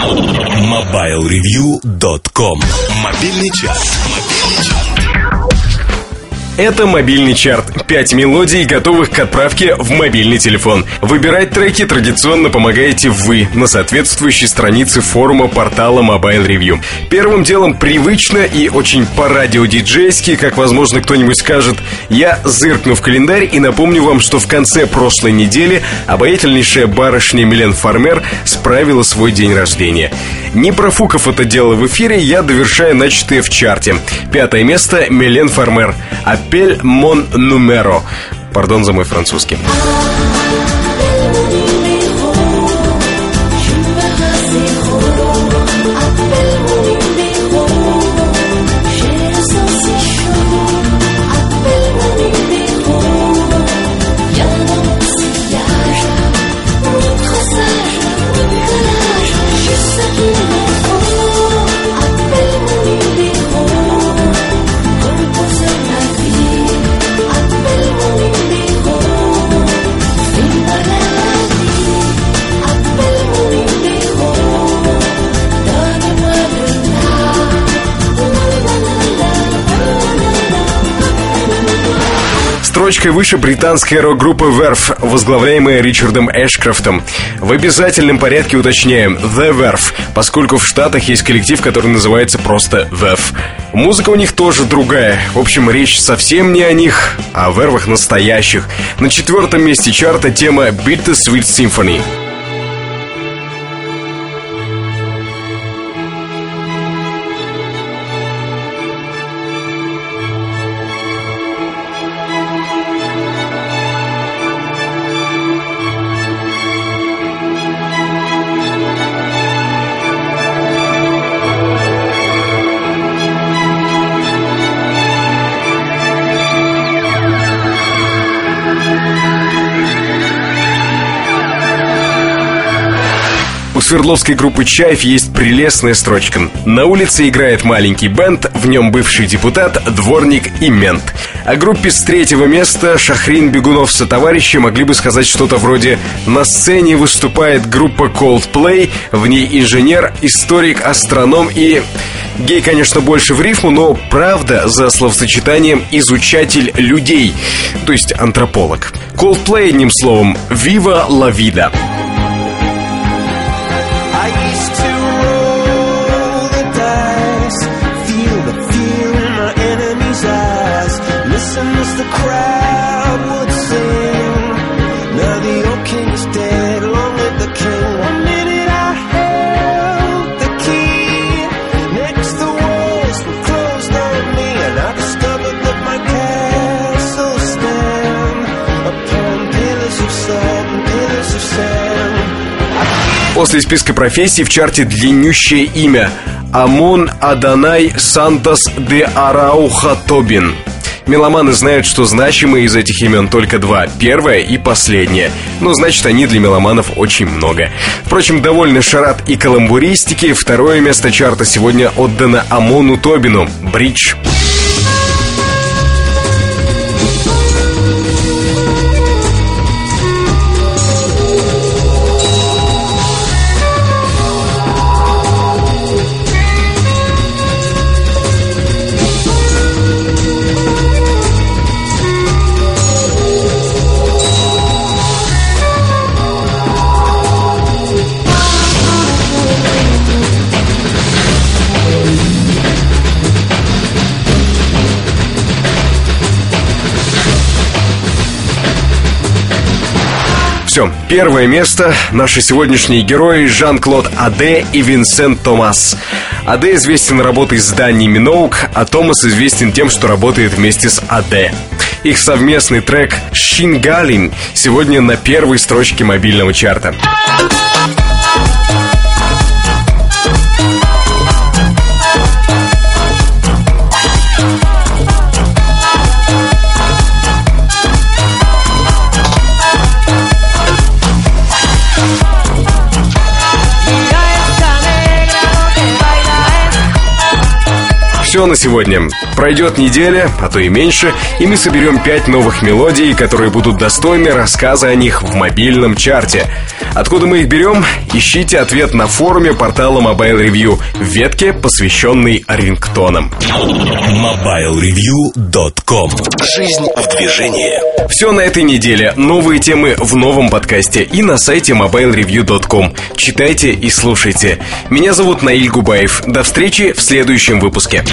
MobileReview.com Мобильный час. Это мобильный чарт. Пять мелодий, готовых к отправке в мобильный телефон. Выбирать треки традиционно помогаете вы на соответствующей странице форума портала Mobile Review. Первым делом привычно и очень по радио диджейски, как возможно кто-нибудь скажет, я зыркну в календарь и напомню вам, что в конце прошлой недели обаятельнейшая барышня Милен Фармер справила свой день рождения. Не профукав это дело в эфире, я довершаю начатое в чарте. Пятое место Милен Фармер. Апель Мон Нумеро. Пардон за мой французский. Строчкой выше британская рок-группа Verve, возглавляемая Ричардом Эшкрафтом. В обязательном порядке уточняем The Verve, поскольку в Штатах есть коллектив, который называется просто Verve. Музыка у них тоже другая. В общем, речь совсем не о них, а о вервах настоящих. На четвертом месте чарта тема Bitter Sweet Symphony. У Свердловской группы «Чайф» есть прелестная строчка. На улице играет маленький бенд, в нем бывший депутат, дворник и мент. О группе с третьего места Шахрин Бегунов со товарищи могли бы сказать что-то вроде «На сцене выступает группа Coldplay, в ней инженер, историк, астроном и...» Гей, конечно, больше в рифму, но правда за словосочетанием «изучатель людей», то есть антрополог. Coldplay, одним словом, «Viva la vida». Listen as the crowd После списка профессий в чарте длиннющее имя Амон Аданай Сантос де Арауха Тобин. Меломаны знают, что значимые из этих имен только два. Первое и последнее. Но значит, они для меломанов очень много. Впрочем, довольно шарат и каламбуристики. Второе место чарта сегодня отдано Амону Тобину. Бридж. Все, первое место наши сегодняшние герои Жан-Клод Аде и Винсент Томас. Аде известен работой с Данни Миноук, а Томас известен тем, что работает вместе с Аде. Их совместный трек «Шингалин» сегодня на первой строчке мобильного чарта. Все на сегодня. Пройдет неделя, а то и меньше, и мы соберем пять новых мелодий, которые будут достойны рассказа о них в мобильном чарте. Откуда мы их берем? Ищите ответ на форуме портала Mobile Review в ветке, посвященной рингтонам. MobileReview.com Жизнь в движении. Все на этой неделе. Новые темы в новом подкасте и на сайте mobilereview.com. Читайте и слушайте. Меня зовут Наиль Губаев. До встречи в следующем выпуске.